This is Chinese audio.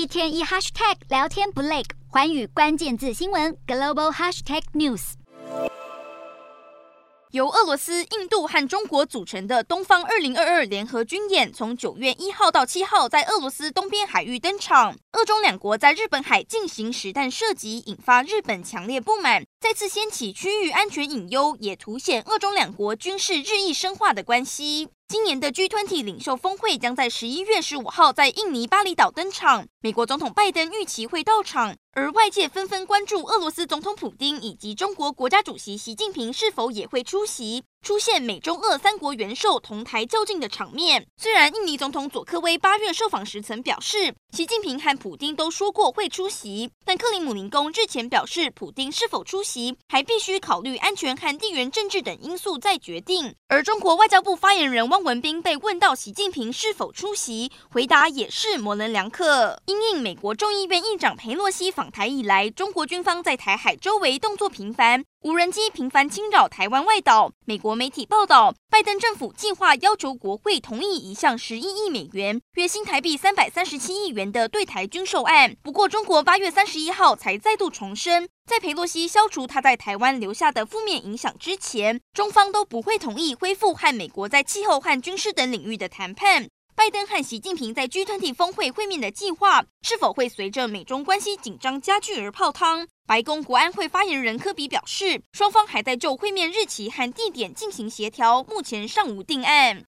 一天一 hashtag 聊天不累，环宇关键字新闻 global hashtag news。由俄罗斯、印度和中国组成的东方二零二二联合军演，从九月一号到七号在俄罗斯东边海域登场。俄中两国在日本海进行实弹射击，引发日本强烈不满，再次掀起区域安全隐忧，也凸显俄中两国军事日益深化的关系。今年的 G20 领袖峰会将在十一月十五号在印尼巴厘岛登场，美国总统拜登预期会到场，而外界纷纷关注俄罗斯总统普丁以及中国国家主席习近平是否也会出席。出现美中俄三国元首同台较劲的场面。虽然印尼总统佐科威八月受访时曾表示，习近平和普丁都说过会出席，但克里姆林宫日前表示，普丁是否出席还必须考虑安全和地缘政治等因素再决定。而中国外交部发言人汪文斌被问到习近平是否出席，回答也是模棱两可。因应美国众议院议长佩洛西访台以来，中国军方在台海周围动作频繁。无人机频繁侵扰台湾外岛。美国媒体报道，拜登政府计划要求国会同意一项十一亿美元（约新台币三百三十七亿元）的对台军售案。不过，中国八月三十一号才再度重申，在佩洛西消除他在台湾留下的负面影响之前，中方都不会同意恢复和美国在气候和军事等领域的谈判。拜登和习近平在 G20 峰会会面的计划，是否会随着美中关系紧张加剧而泡汤？白宫国安会发言人科比表示，双方还在就会面日期和地点进行协调，目前尚无定案。